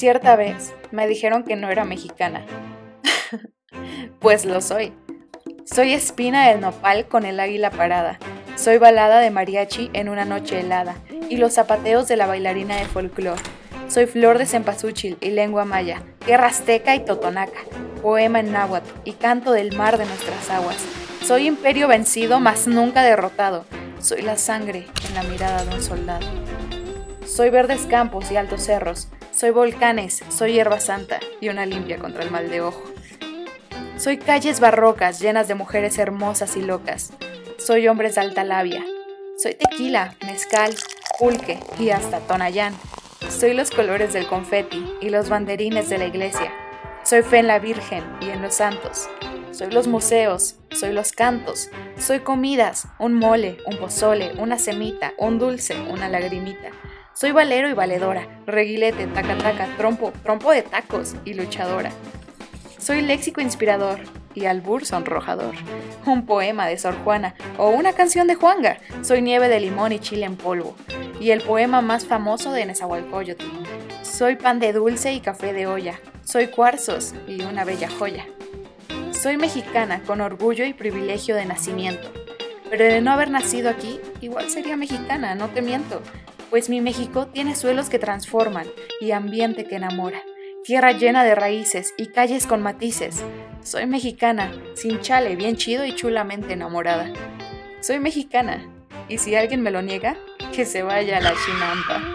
Cierta vez me dijeron que no era mexicana. pues lo soy. Soy espina del nopal con el águila parada. Soy balada de mariachi en una noche helada y los zapateos de la bailarina de folclore. Soy flor de cempasúchil y lengua maya, guerra azteca y totonaca, poema en náhuatl y canto del mar de nuestras aguas. Soy imperio vencido, mas nunca derrotado. Soy la sangre en la mirada de un soldado. Soy verdes campos y altos cerros. Soy volcanes, soy hierba santa y una limpia contra el mal de ojo. Soy calles barrocas llenas de mujeres hermosas y locas. Soy hombres de alta labia. Soy tequila, mezcal, pulque y hasta tonayán. Soy los colores del confeti y los banderines de la iglesia. Soy fe en la Virgen y en los santos. Soy los museos, soy los cantos, soy comidas, un mole, un pozole, una semita, un dulce, una lagrimita. Soy valero y valedora, reguilete, taca taca, trompo, trompo de tacos y luchadora. Soy léxico inspirador y albur sonrojador. Un poema de Sor Juana o una canción de Juanga. Soy nieve de limón y chile en polvo. Y el poema más famoso de Nezahualcóyotl. Soy pan de dulce y café de olla. Soy cuarzos y una bella joya. Soy mexicana con orgullo y privilegio de nacimiento. Pero de no haber nacido aquí, igual sería mexicana, no te miento. Pues mi México tiene suelos que transforman y ambiente que enamora tierra llena de raíces y calles con matices. Soy mexicana, sin chale, bien chido y chulamente enamorada. Soy mexicana, y si alguien me lo niega, que se vaya a la chinampa.